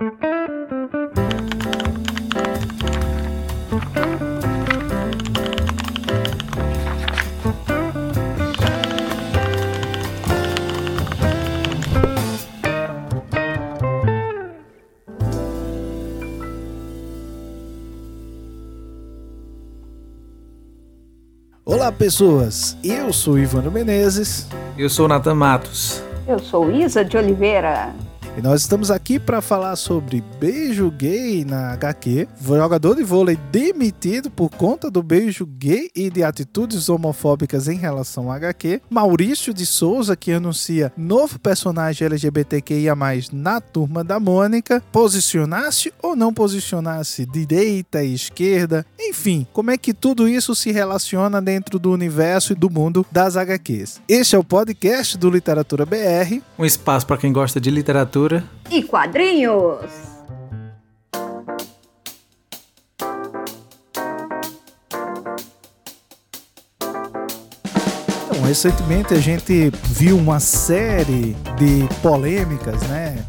Olá, pessoas. Eu sou Ivano Menezes. Eu sou Nathan Matos. Eu sou Isa de Oliveira. E nós estamos aqui para falar sobre beijo gay na HQ. Jogador de vôlei demitido por conta do beijo gay e de atitudes homofóbicas em relação à HQ. Maurício de Souza, que anuncia novo personagem LGBTQIA, na turma da Mônica. Posicionasse ou não posicionasse direita e esquerda? Enfim, como é que tudo isso se relaciona dentro do universo e do mundo das HQs? Este é o podcast do Literatura BR. Um espaço para quem gosta de literatura e quadrinhos. Então, recentemente a gente viu uma série de polêmicas, né?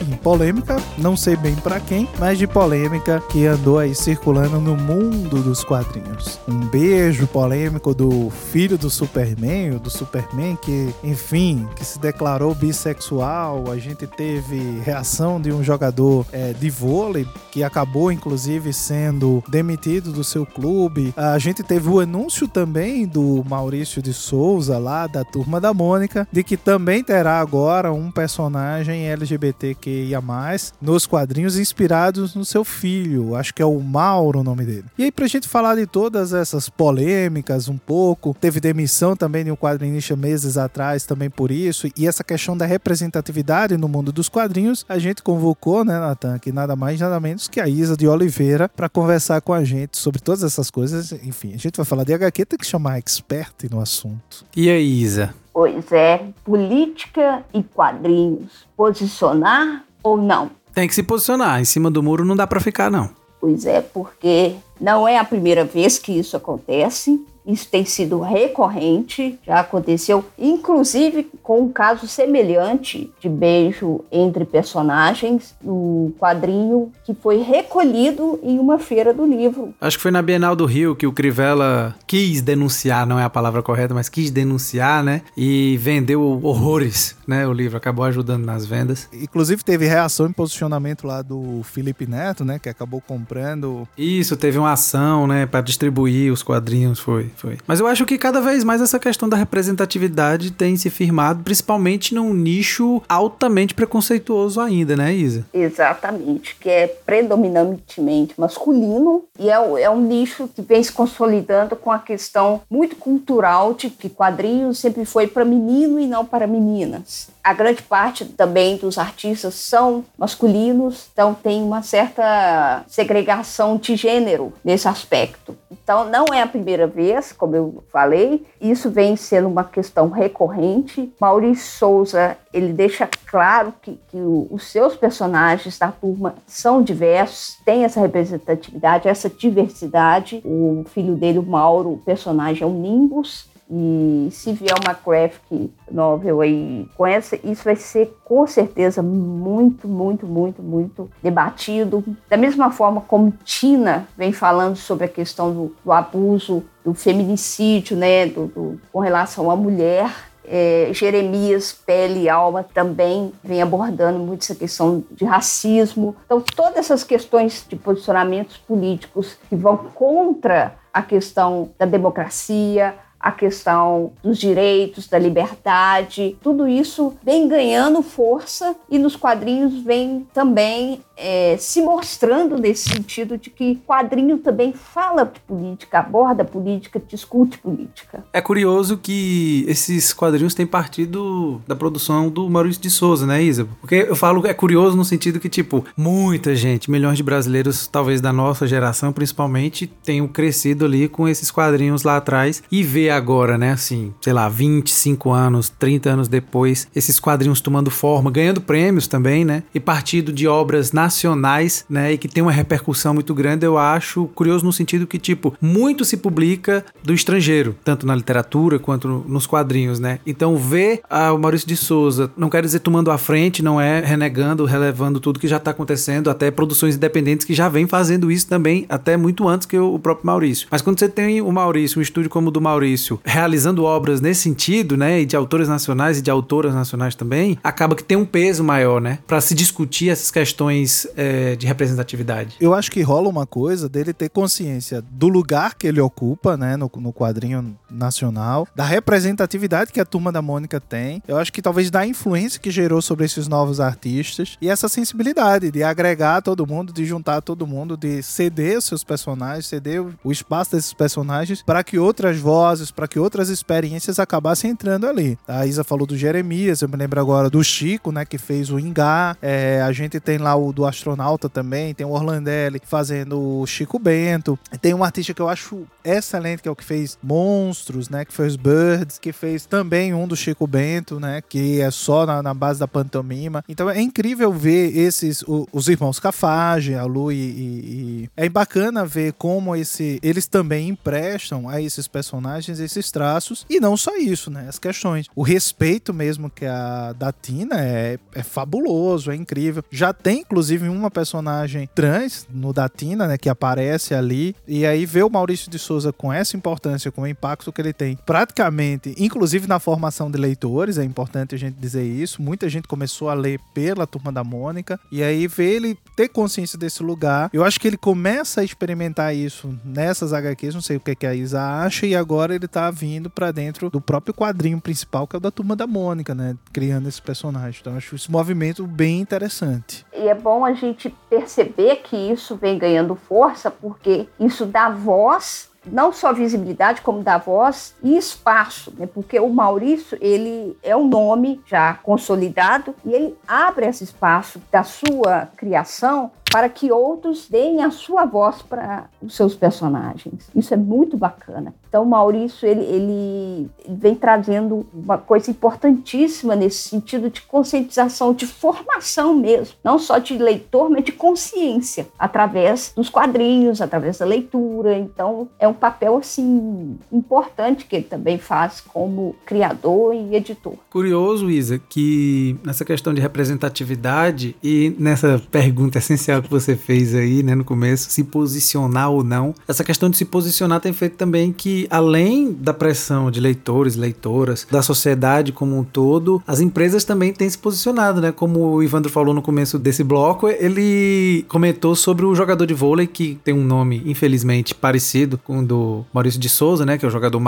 Enfim, polêmica, não sei bem para quem, mas de polêmica que andou aí circulando no mundo dos quadrinhos. Um beijo polêmico do filho do Superman, do Superman que, enfim, que se declarou bissexual. A gente teve reação de um jogador é, de vôlei que acabou inclusive sendo demitido do seu clube. A gente teve o anúncio também do Maurício de Souza lá da turma da Mônica de que também terá agora um personagem LGBTQ ia mais nos quadrinhos inspirados no seu filho. Acho que é o Mauro o nome dele. E aí, pra gente falar de todas essas polêmicas um pouco, teve demissão também de um quadrinista meses atrás também por isso, e essa questão da representatividade no mundo dos quadrinhos, a gente convocou, né, Natan, que nada mais nada menos que a Isa de Oliveira para conversar com a gente sobre todas essas coisas. Enfim, a gente vai falar de HQ, tem que chamar expert no assunto. E aí, Isa? Pois é, política e quadrinhos. Posicionar ou não? Tem que se posicionar. Em cima do muro não dá para ficar, não. Pois é, porque não é a primeira vez que isso acontece. Isso tem sido recorrente, já aconteceu, inclusive com um caso semelhante de beijo entre personagens no quadrinho que foi recolhido em uma feira do livro. Acho que foi na Bienal do Rio que o Crivella quis denunciar, não é a palavra correta, mas quis denunciar, né? E vendeu horrores, né? O livro acabou ajudando nas vendas. Inclusive teve reação e posicionamento lá do Felipe Neto, né? Que acabou comprando. Isso, teve uma ação, né? Para distribuir os quadrinhos, foi foi. Mas eu acho que cada vez mais essa questão da representatividade tem se firmado, principalmente num nicho altamente preconceituoso ainda, né, Isa? Exatamente, que é predominantemente masculino e é, é um nicho que vem se consolidando com a questão muito cultural de que quadrinhos sempre foi para menino e não para meninas a grande parte também dos artistas são masculinos, então tem uma certa segregação de gênero nesse aspecto. Então não é a primeira vez, como eu falei, isso vem sendo uma questão recorrente. Maurício Souza ele deixa claro que, que os seus personagens da turma são diversos, tem essa representatividade, essa diversidade. O filho dele, o Mauro, o personagem é um Nimbus, e se vier uma graphic novel aí com essa, isso vai ser com certeza muito, muito, muito, muito debatido. Da mesma forma como Tina vem falando sobre a questão do, do abuso, do feminicídio, né, do, do, com relação à mulher. É, Jeremias, Pele e Alma também vem abordando muito essa questão de racismo. Então, todas essas questões de posicionamentos políticos que vão contra a questão da democracia, a questão dos direitos, da liberdade, tudo isso vem ganhando força e nos quadrinhos vem também é, se mostrando nesse sentido de que quadrinho também fala de política, aborda política, discute política. É curioso que esses quadrinhos têm partido da produção do Maurício de Souza, né, Isa? Porque eu falo é curioso no sentido que, tipo, muita gente, milhões de brasileiros, talvez da nossa geração principalmente, tenham crescido ali com esses quadrinhos lá atrás e ver agora, né, assim, sei lá, 25 anos, 30 anos depois, esses quadrinhos tomando forma, ganhando prêmios também, né, e partindo de obras nacionais, né, e que tem uma repercussão muito grande, eu acho curioso no sentido que, tipo, muito se publica do estrangeiro, tanto na literatura quanto nos quadrinhos, né. Então, ver ah, o Maurício de Souza, não quero dizer tomando a frente, não é renegando, relevando tudo que já tá acontecendo, até produções independentes que já vem fazendo isso também, até muito antes que o próprio Maurício. Mas quando você tem o Maurício, um estúdio como o do Maurício, realizando obras nesse sentido, né, e de autores nacionais e de autoras nacionais também, acaba que tem um peso maior, né, para se discutir essas questões é, de representatividade. Eu acho que rola uma coisa dele ter consciência do lugar que ele ocupa, né, no, no quadrinho nacional, da representatividade que a turma da Mônica tem. Eu acho que talvez da influência que gerou sobre esses novos artistas e essa sensibilidade de agregar todo mundo, de juntar todo mundo, de ceder os seus personagens, ceder o espaço desses personagens para que outras vozes, para que outras experiências acabassem entrando ali. A Isa falou do Jeremias, eu me lembro agora do Chico, né, que fez o Ingá. É, a gente tem lá o do astronauta também, tem o Orlandelli fazendo o Chico Bento. Tem um artista que eu acho excelente, que é o que fez Monstros, né, que fez Birds, que fez também um do Chico Bento, né, que é só na, na base da pantomima. Então é incrível ver esses, o, os irmãos Cafage, a Lu e, e, e, É bacana ver como esse, eles também emprestam a esses personagens esses traços. E não só isso, né? As questões. O respeito mesmo que a da Tina é, é fabuloso, é incrível. Já tem, inclusive, uma personagem trans no da Tina, né? Que aparece ali. E aí ver o Maurício de Souza com essa importância, com o impacto que ele tem, praticamente, inclusive na formação de leitores, é importante a gente dizer isso. Muita gente começou a ler pela turma da Mônica. E aí ver ele ter consciência desse lugar. Eu acho que ele começa a experimentar isso nessas HQs, não sei o que, que a Isa acha, e agora ele tá vindo para dentro do próprio quadrinho principal, que é o da Turma da Mônica, né? Criando esse personagem. Então acho esse movimento bem interessante. E é bom a gente perceber que isso vem ganhando força, porque isso dá voz não só visibilidade, como da voz e espaço, né? porque o Maurício, ele é um nome já consolidado e ele abre esse espaço da sua criação para que outros deem a sua voz para os seus personagens. Isso é muito bacana. Então, o Maurício ele, ele vem trazendo uma coisa importantíssima nesse sentido de conscientização, de formação mesmo, não só de leitor, mas de consciência, através dos quadrinhos, através da leitura. Então, é um papel assim importante que ele também faz como criador e editor. Curioso, Isa, que nessa questão de representatividade e nessa pergunta essencial que você fez aí, né, no começo, se posicionar ou não. Essa questão de se posicionar tem feito também que, além da pressão de leitores, leitoras, da sociedade como um todo, as empresas também têm se posicionado, né? Como o Ivandro falou no começo desse bloco, ele comentou sobre o jogador de vôlei que tem um nome, infelizmente, parecido com o do Maurício de Souza, né? Que é o jogador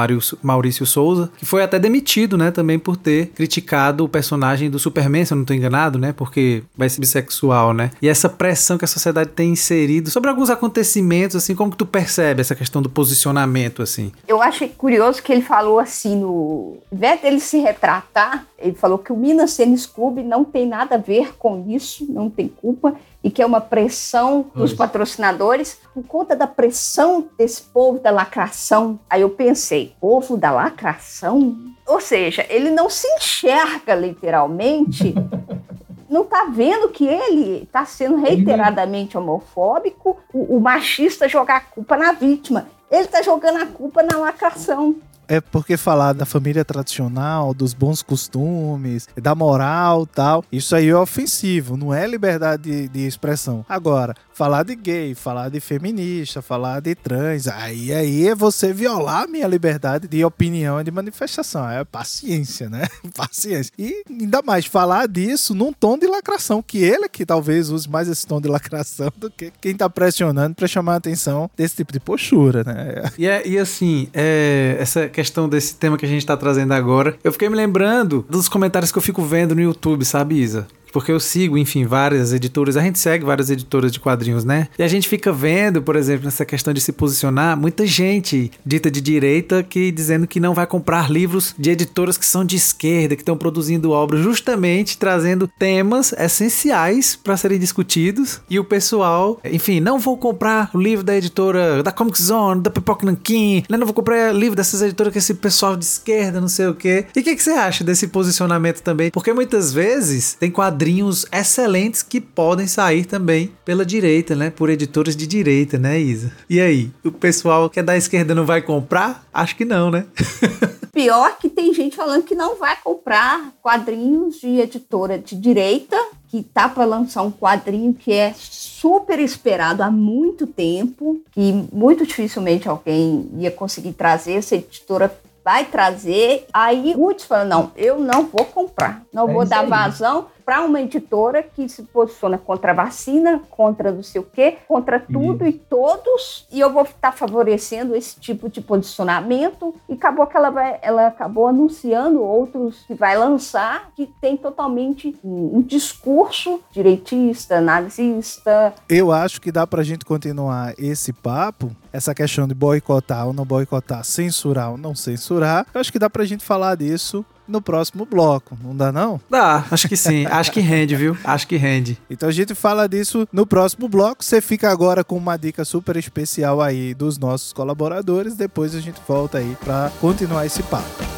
Maurício Souza, que foi até demitido, né? Também por ter criticado o personagem do Superman, se eu não estou enganado, né? Porque vai ser bissexual, né? E essa pressão que a sociedade tem inserido sobre alguns acontecimentos, assim, como que tu percebe essa questão do posicionamento, assim? Eu acho curioso que ele falou assim, no... Em vez dele se retratar, ele falou que o Minas Tênis Clube não tem nada a ver com isso, não tem culpa, e que é uma pressão dos patrocinadores por conta da pressão desse povo da lacração. Aí eu pensei, povo da lacração? Ou seja, ele não se enxerga literalmente não está vendo que ele está sendo reiteradamente homofóbico, o, o machista jogar a culpa na vítima. Ele está jogando a culpa na lacração. É porque falar da família tradicional, dos bons costumes, da moral tal, isso aí é ofensivo, não é liberdade de, de expressão. Agora, falar de gay, falar de feminista, falar de trans, aí, aí é você violar a minha liberdade de opinião e de manifestação. É paciência, né? paciência. E ainda mais falar disso num tom de lacração, que ele é que talvez use mais esse tom de lacração do que quem tá pressionando para chamar a atenção desse tipo de postura, né? E, é, e assim, é, essa questão desse tema que a gente tá trazendo agora, eu fiquei me lembrando dos comentários que eu fico vendo no YouTube, sabe, Isa? Porque eu sigo, enfim, várias editoras, a gente segue várias editoras de quadrinhos, né? E a gente fica vendo, por exemplo, nessa questão de se posicionar, muita gente dita de direita que dizendo que não vai comprar livros de editoras que são de esquerda, que estão produzindo obras justamente trazendo temas essenciais para serem discutidos. E o pessoal, enfim, não vou comprar o livro da editora da Comic Zone, da Pipoca Nankin, né? não vou comprar livro dessas editoras que esse pessoal de esquerda, não sei o quê. E o que, que você acha desse posicionamento também? Porque muitas vezes tem quadrinhos excelentes que podem sair também pela direita, né? Por editoras de direita, né, Isa? E aí, o pessoal que é da esquerda não vai comprar? Acho que não, né? Pior que tem gente falando que não vai comprar quadrinhos de editora de direita, que tá para lançar um quadrinho que é super esperado há muito tempo, que muito dificilmente alguém ia conseguir trazer. Essa editora vai trazer. Aí muitos falam: não, eu não vou comprar, não é vou dar aí. vazão para uma editora que se posiciona contra a vacina, contra não sei o quê, contra tudo e, e todos, e eu vou estar favorecendo esse tipo de posicionamento. E acabou que ela, vai, ela acabou anunciando outros que vai lançar, que tem totalmente um, um discurso direitista, nazista. Eu acho que dá para a gente continuar esse papo, essa questão de boicotar ou não boicotar, censurar ou não censurar. Eu acho que dá para a gente falar disso no próximo bloco, não dá não? Dá, acho que sim. acho que rende, viu? Acho que rende. Então a gente fala disso no próximo bloco. Você fica agora com uma dica super especial aí dos nossos colaboradores. Depois a gente volta aí para continuar esse papo.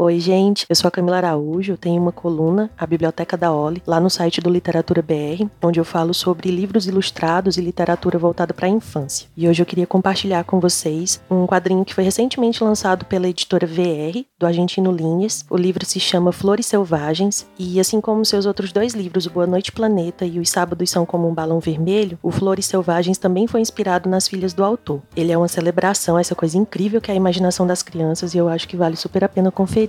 Oi, gente. Eu sou a Camila Araújo. Eu tenho uma coluna, a Biblioteca da Oli, lá no site do Literatura BR, onde eu falo sobre livros ilustrados e literatura voltada para a infância. E hoje eu queria compartilhar com vocês um quadrinho que foi recentemente lançado pela editora VR, do argentino Linhas. O livro se chama Flores Selvagens e, assim como seus outros dois livros, Boa Noite Planeta e Os Sábados São Como um Balão Vermelho, o Flores Selvagens também foi inspirado nas filhas do autor. Ele é uma celebração, essa coisa incrível que é a imaginação das crianças e eu acho que vale super a pena conferir.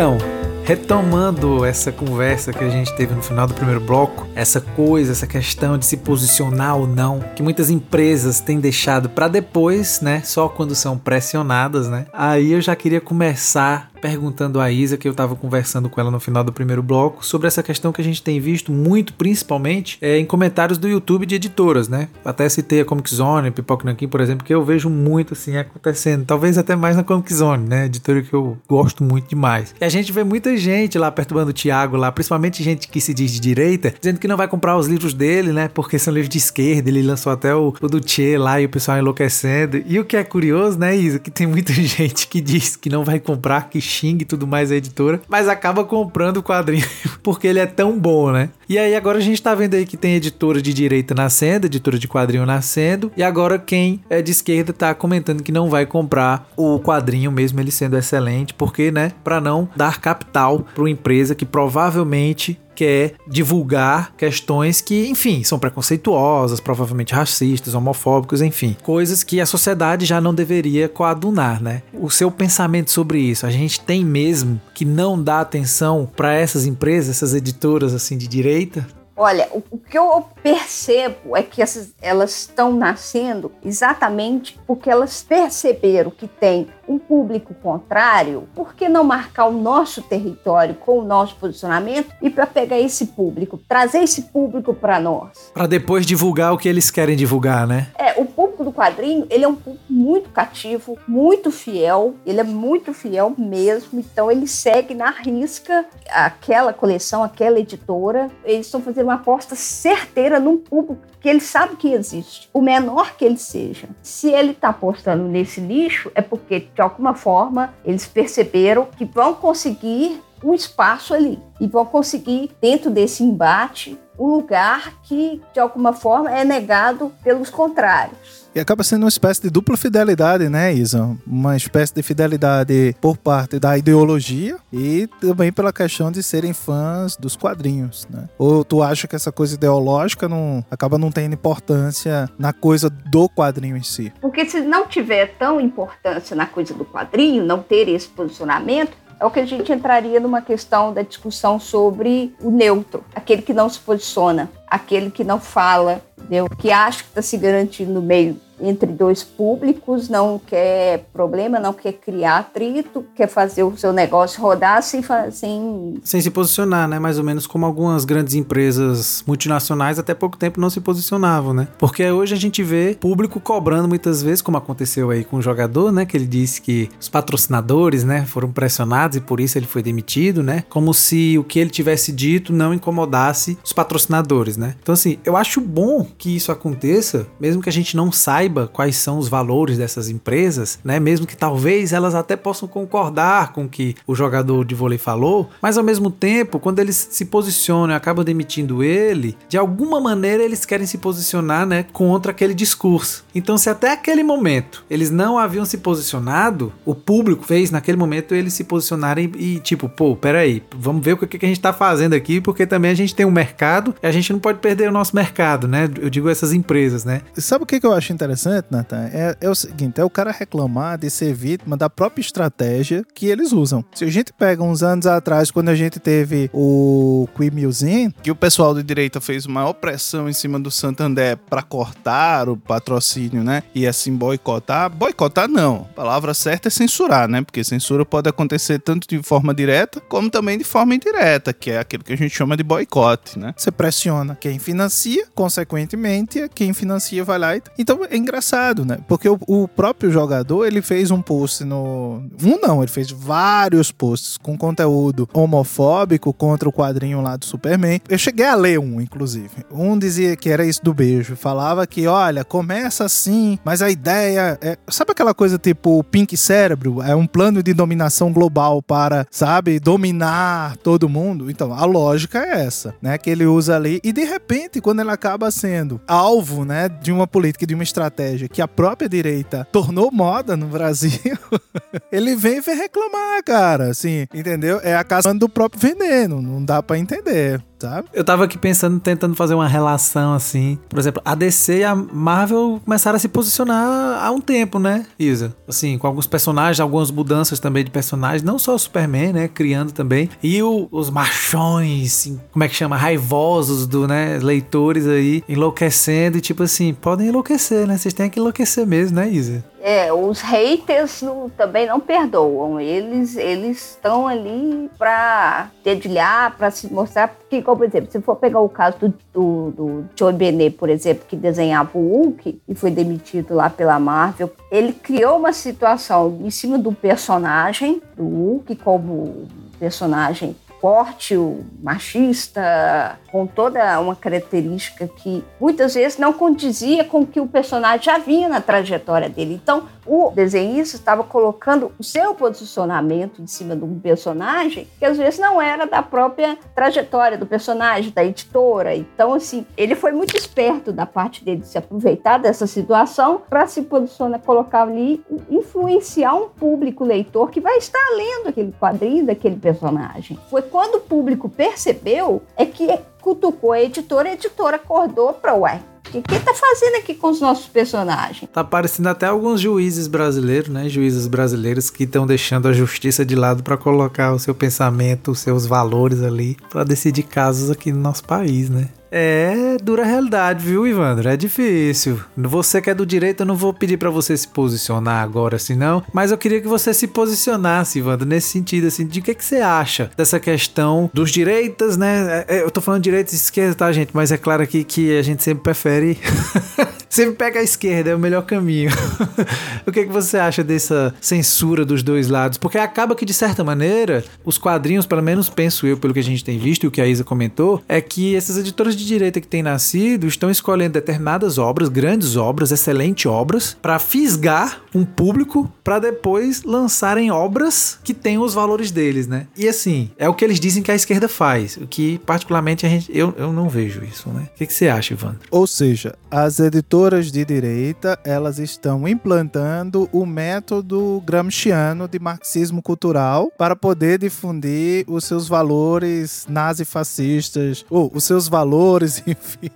Então, retomando essa conversa que a gente teve no final do primeiro bloco, essa coisa, essa questão de se posicionar ou não, que muitas empresas têm deixado para depois, né, só quando são pressionadas, né? Aí eu já queria começar perguntando a Isa, que eu estava conversando com ela no final do primeiro bloco, sobre essa questão que a gente tem visto muito, principalmente, é, em comentários do YouTube de editoras, né? Até citei a Comic Zone, Pipoca Nankin, por exemplo, que eu vejo muito assim acontecendo, talvez até mais na Comic Zone, né? Editora que eu gosto muito demais. E a gente vê muita gente lá perturbando o Thiago lá, principalmente gente que se diz de direita, dizendo que não vai comprar os livros dele, né? Porque são livros de esquerda, ele lançou até o, o do Che lá e o pessoal enlouquecendo. E o que é curioso, né, Isa, que tem muita gente que diz que não vai comprar, que xingue e tudo mais a editora, mas acaba comprando o quadrinho porque ele é tão bom, né? E aí agora a gente tá vendo aí que tem editora de direita nascendo, editora de quadrinho nascendo, e agora quem é de esquerda tá comentando que não vai comprar o quadrinho mesmo ele sendo excelente, porque, né, para não dar capital para uma empresa que provavelmente quer divulgar questões que, enfim, são preconceituosas, provavelmente racistas, homofóbicos, enfim, coisas que a sociedade já não deveria coadunar, né? O seu pensamento sobre isso, a gente tem mesmo que não dar atenção para essas empresas, essas editoras assim de direita? Olha, o, que eu percebo é que essas, elas estão nascendo exatamente porque elas perceberam que tem um público contrário, por que não marcar o nosso território com o nosso posicionamento e para pegar esse público, trazer esse público para nós? Para depois divulgar o que eles querem divulgar, né? É, o público do quadrinho, ele é um público muito cativo, muito fiel, ele é muito fiel mesmo, então ele segue na risca aquela coleção, aquela editora, eles estão fazendo uma aposta certeira num público que ele sabe que existe, o menor que ele seja. Se ele está apostando nesse nicho, é porque, de alguma forma, eles perceberam que vão conseguir um espaço ali e vão conseguir, dentro desse embate, um lugar que, de alguma forma, é negado pelos contrários. E acaba sendo uma espécie de dupla fidelidade, né, Isa? Uma espécie de fidelidade por parte da ideologia e também pela questão de serem fãs dos quadrinhos, né? Ou tu acha que essa coisa ideológica não acaba não tendo importância na coisa do quadrinho em si? Porque se não tiver tão importância na coisa do quadrinho, não ter esse posicionamento, é o que a gente entraria numa questão da discussão sobre o neutro, aquele que não se posiciona, aquele que não fala, entendeu? que acha que está se garantindo no meio entre dois públicos, não quer problema, não quer criar atrito, quer fazer o seu negócio rodar sem, sem... sem se posicionar, né? Mais ou menos como algumas grandes empresas multinacionais até pouco tempo não se posicionavam, né? Porque hoje a gente vê público cobrando muitas vezes, como aconteceu aí com o jogador, né? Que ele disse que os patrocinadores, né, foram pressionados e por isso ele foi demitido, né? Como se o que ele tivesse dito não incomodasse os patrocinadores, né? Então, assim, eu acho bom que isso aconteça, mesmo que a gente não saiba quais são os valores dessas empresas, né? Mesmo que talvez elas até possam concordar com o que o jogador de vôlei falou, mas ao mesmo tempo, quando eles se posicionam e acabam demitindo ele, de alguma maneira eles querem se posicionar, né, contra aquele discurso. Então, se até aquele momento eles não haviam se posicionado, o público fez naquele momento eles se posicionarem e, tipo, pô, peraí, vamos ver o que, que a gente tá fazendo aqui, porque também a gente tem um mercado e a gente não pode perder o nosso mercado, né? Eu digo essas empresas, né? Sabe o que, que eu acho interessante, Nathan? É, é o seguinte: é o cara reclamar de ser vítima da própria estratégia que eles usam. Se a gente pega uns anos atrás, quando a gente teve o Quimilzin, que o pessoal de direita fez maior pressão em cima do Santander para cortar o patrocínio, né? E assim boicotar. Boicotar não. A palavra certa é censurar, né? Porque censura pode acontecer tanto de forma direta como também de forma indireta, que é aquilo que a gente chama de boicote, né? Você pressiona quem financia, consequentemente, quem financia vai lá e... Então é engraçado, né? Porque o, o próprio jogador, ele fez um post no... Um não, ele fez vários posts com conteúdo homofóbico contra o quadrinho lá do Superman. Eu cheguei a ler um, inclusive. Um dizia que era isso do beijo. Falava que, olha, começa assim, mas a ideia é... Sabe aquela coisa tipo Pink Cérebro? É um plano de dominação global para, sabe, dominar todo mundo? Então, a lógica é essa, né? Que ele usa ali. E de repente, quando ele acaba sendo alvo, né, de uma política, de uma estratégia que a própria direita tornou moda no Brasil, ele vem e vem reclamar, cara. Assim, entendeu? É a casa do próprio veneno. Não dá para entender sabe? Eu tava aqui pensando, tentando fazer uma relação assim. Por exemplo, a DC e a Marvel começaram a se posicionar há um tempo, né, Isa? Assim, com alguns personagens, algumas mudanças também de personagens, não só o Superman, né, criando também. E o, os machões, assim, como é que chama? Raivosos do, né, leitores aí, enlouquecendo e tipo assim, podem enlouquecer, né? Vocês têm que enlouquecer mesmo, né, Isa? É, os haters não, também não perdoam. Eles eles estão ali para dedilhar, para se mostrar. Porque, como, por exemplo, se for pegar o caso do, do, do Joe Benet, por exemplo, que desenhava o Hulk e foi demitido lá pela Marvel, ele criou uma situação em cima do personagem, do Hulk, como personagem forte, machista, com toda uma característica que muitas vezes não condizia com o que o personagem já vinha na trajetória dele. Então, o desenhista estava colocando o seu posicionamento em cima de um personagem que às vezes não era da própria trajetória do personagem, da editora. Então, assim, ele foi muito esperto da parte dele de se aproveitar dessa situação para se posicionar, colocar ali, influenciar um público leitor que vai estar lendo aquele quadrinho daquele personagem. Foi quando o público percebeu é que cutucou a editora, a editora acordou para ué. O que tá fazendo aqui com os nossos personagens? Tá parecendo até alguns juízes brasileiros, né? Juízes brasileiros que estão deixando a justiça de lado para colocar o seu pensamento, os seus valores ali para decidir casos aqui no nosso país, né? É dura realidade, viu, Ivandro? É difícil. Você que é do direito, eu não vou pedir para você se posicionar agora, assim, não. Mas eu queria que você se posicionasse, Ivandro, nesse sentido, assim, de que, que você acha dessa questão dos direitos, né? É, eu tô falando direita e esquerda, tá, gente? Mas é claro aqui que a gente sempre prefere. sempre pega a esquerda, é o melhor caminho. o que, que você acha dessa censura dos dois lados? Porque acaba que, de certa maneira, os quadrinhos, pelo menos penso eu, pelo que a gente tem visto e o que a Isa comentou, é que essas editoras de direita que têm nascido estão escolhendo determinadas obras, grandes obras, excelentes obras, para fisgar um público para depois lançarem obras que tenham os valores deles, né? E assim, é o que eles dizem que a esquerda faz, o que particularmente a gente, eu, eu não vejo isso, né? O que, que você acha, Ivandro? Ou seja, as editoras de direita, elas estão implantando o método gramsciano de marxismo cultural para poder difundir os seus valores nazifascistas, ou os seus valores, enfim.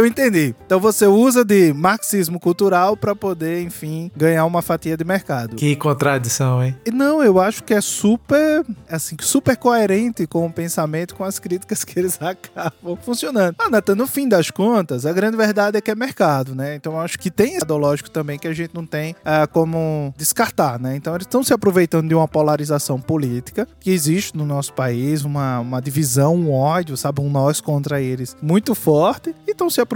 Eu entendi. Então você usa de marxismo cultural para poder, enfim, ganhar uma fatia de mercado. Que contradição, hein? E não, eu acho que é super, assim, super coerente com o pensamento, com as críticas que eles acabam funcionando. Ah, Nathan, no fim das contas, a grande verdade é que é mercado, né? Então eu acho que tem esse lógico também que a gente não tem ah, como descartar, né? Então eles estão se aproveitando de uma polarização política que existe no nosso país, uma, uma divisão, um ódio, sabe? Um nós contra eles muito forte e estão se aproveitando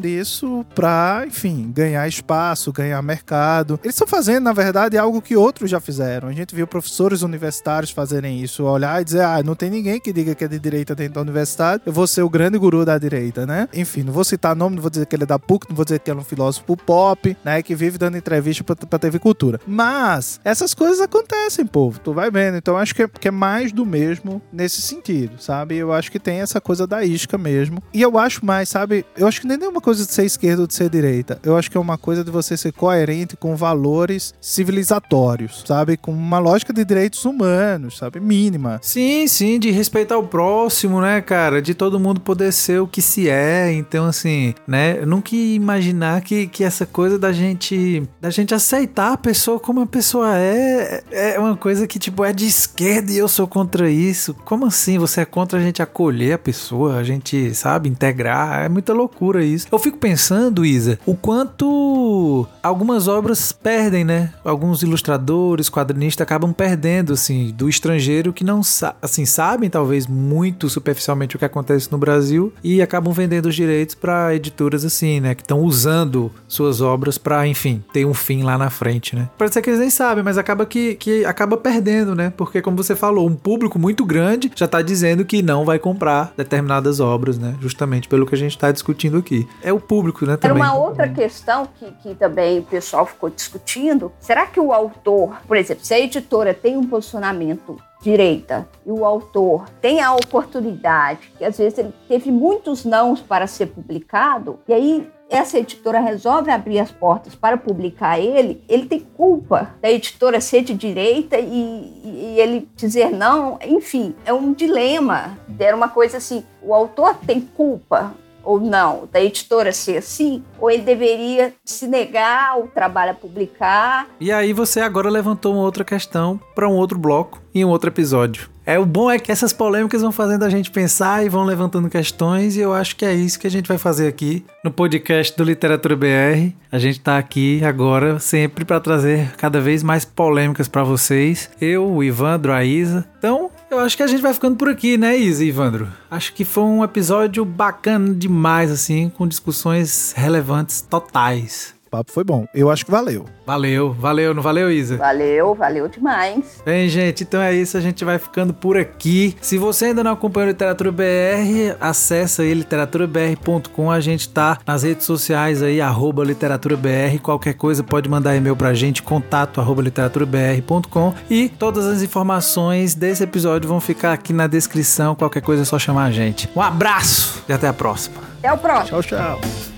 disso para, enfim, ganhar espaço, ganhar mercado. Eles estão fazendo, na verdade, algo que outros já fizeram. A gente viu professores universitários fazerem isso, olhar e dizer, ah, não tem ninguém que diga que é de direita dentro da universidade, eu vou ser o grande guru da direita, né? Enfim, não vou citar nome, não vou dizer que ele é da PUC, não vou dizer que ele é um filósofo pop, né, que vive dando entrevista pra TV Cultura. Mas, essas coisas acontecem, povo, tu vai vendo. Então, acho que é, que é mais do mesmo nesse sentido, sabe? Eu acho que tem essa coisa da isca mesmo. E eu acho mais, sabe? Eu acho que nem é uma coisa de ser esquerda ou de ser direita. Eu acho que é uma coisa de você ser coerente com valores civilizatórios, sabe? Com uma lógica de direitos humanos, sabe? Mínima. Sim, sim, de respeitar o próximo, né, cara? De todo mundo poder ser o que se é. Então, assim, né? Eu nunca imaginar que, que essa coisa da gente da gente aceitar a pessoa como a pessoa é é uma coisa que, tipo, é de esquerda e eu sou contra isso. Como assim? Você é contra a gente acolher a pessoa, a gente, sabe, integrar? É muita loucura isso. Eu fico pensando, Isa, o quanto algumas obras perdem, né? Alguns ilustradores, quadrinistas acabam perdendo, assim, do estrangeiro que não, assim, sabem talvez muito superficialmente o que acontece no Brasil e acabam vendendo os direitos para editoras assim, né? Que estão usando suas obras para, enfim, ter um fim lá na frente, né? Pode ser que eles nem sabem, mas acaba que, que acaba perdendo, né? Porque, como você falou, um público muito grande já tá dizendo que não vai comprar determinadas obras, né? Justamente pelo que a gente tá discutindo aqui. É o público, né? Também. Era uma outra questão que, que também o pessoal ficou discutindo. Será que o autor, por exemplo, se a editora tem um posicionamento direita e o autor tem a oportunidade, que às vezes ele teve muitos nãos para ser publicado, e aí essa editora resolve abrir as portas para publicar ele, ele tem culpa da editora ser de direita e, e, ele dizer não, enfim, é um dilema. Era uma coisa assim, o autor tem culpa ou não da editora ser assim, ou ele deveria se negar ao trabalho a publicar. E aí você agora levantou uma outra questão para um outro bloco em um outro episódio. É o bom é que essas polêmicas vão fazendo a gente pensar e vão levantando questões e eu acho que é isso que a gente vai fazer aqui no podcast do Literatura BR. A gente tá aqui agora sempre para trazer cada vez mais polêmicas para vocês. Eu, o Ivandro, a. Então, eu acho que a gente vai ficando por aqui, né, Isa e Ivandro? Acho que foi um episódio bacana demais assim, com discussões relevantes totais. O papo foi bom. Eu acho que valeu. Valeu, valeu, não valeu, Isa? Valeu, valeu demais. Bem, gente, então é isso, a gente vai ficando por aqui. Se você ainda não acompanha o Literatura BR, acessa aí literaturabr.com. A gente tá nas redes sociais aí, arroba literaturabr. Qualquer coisa pode mandar e-mail pra gente, contato arroba literaturabr.com. E todas as informações desse episódio vão ficar aqui na descrição. Qualquer coisa é só chamar a gente. Um abraço e até a próxima. Até o próximo. Tchau, tchau.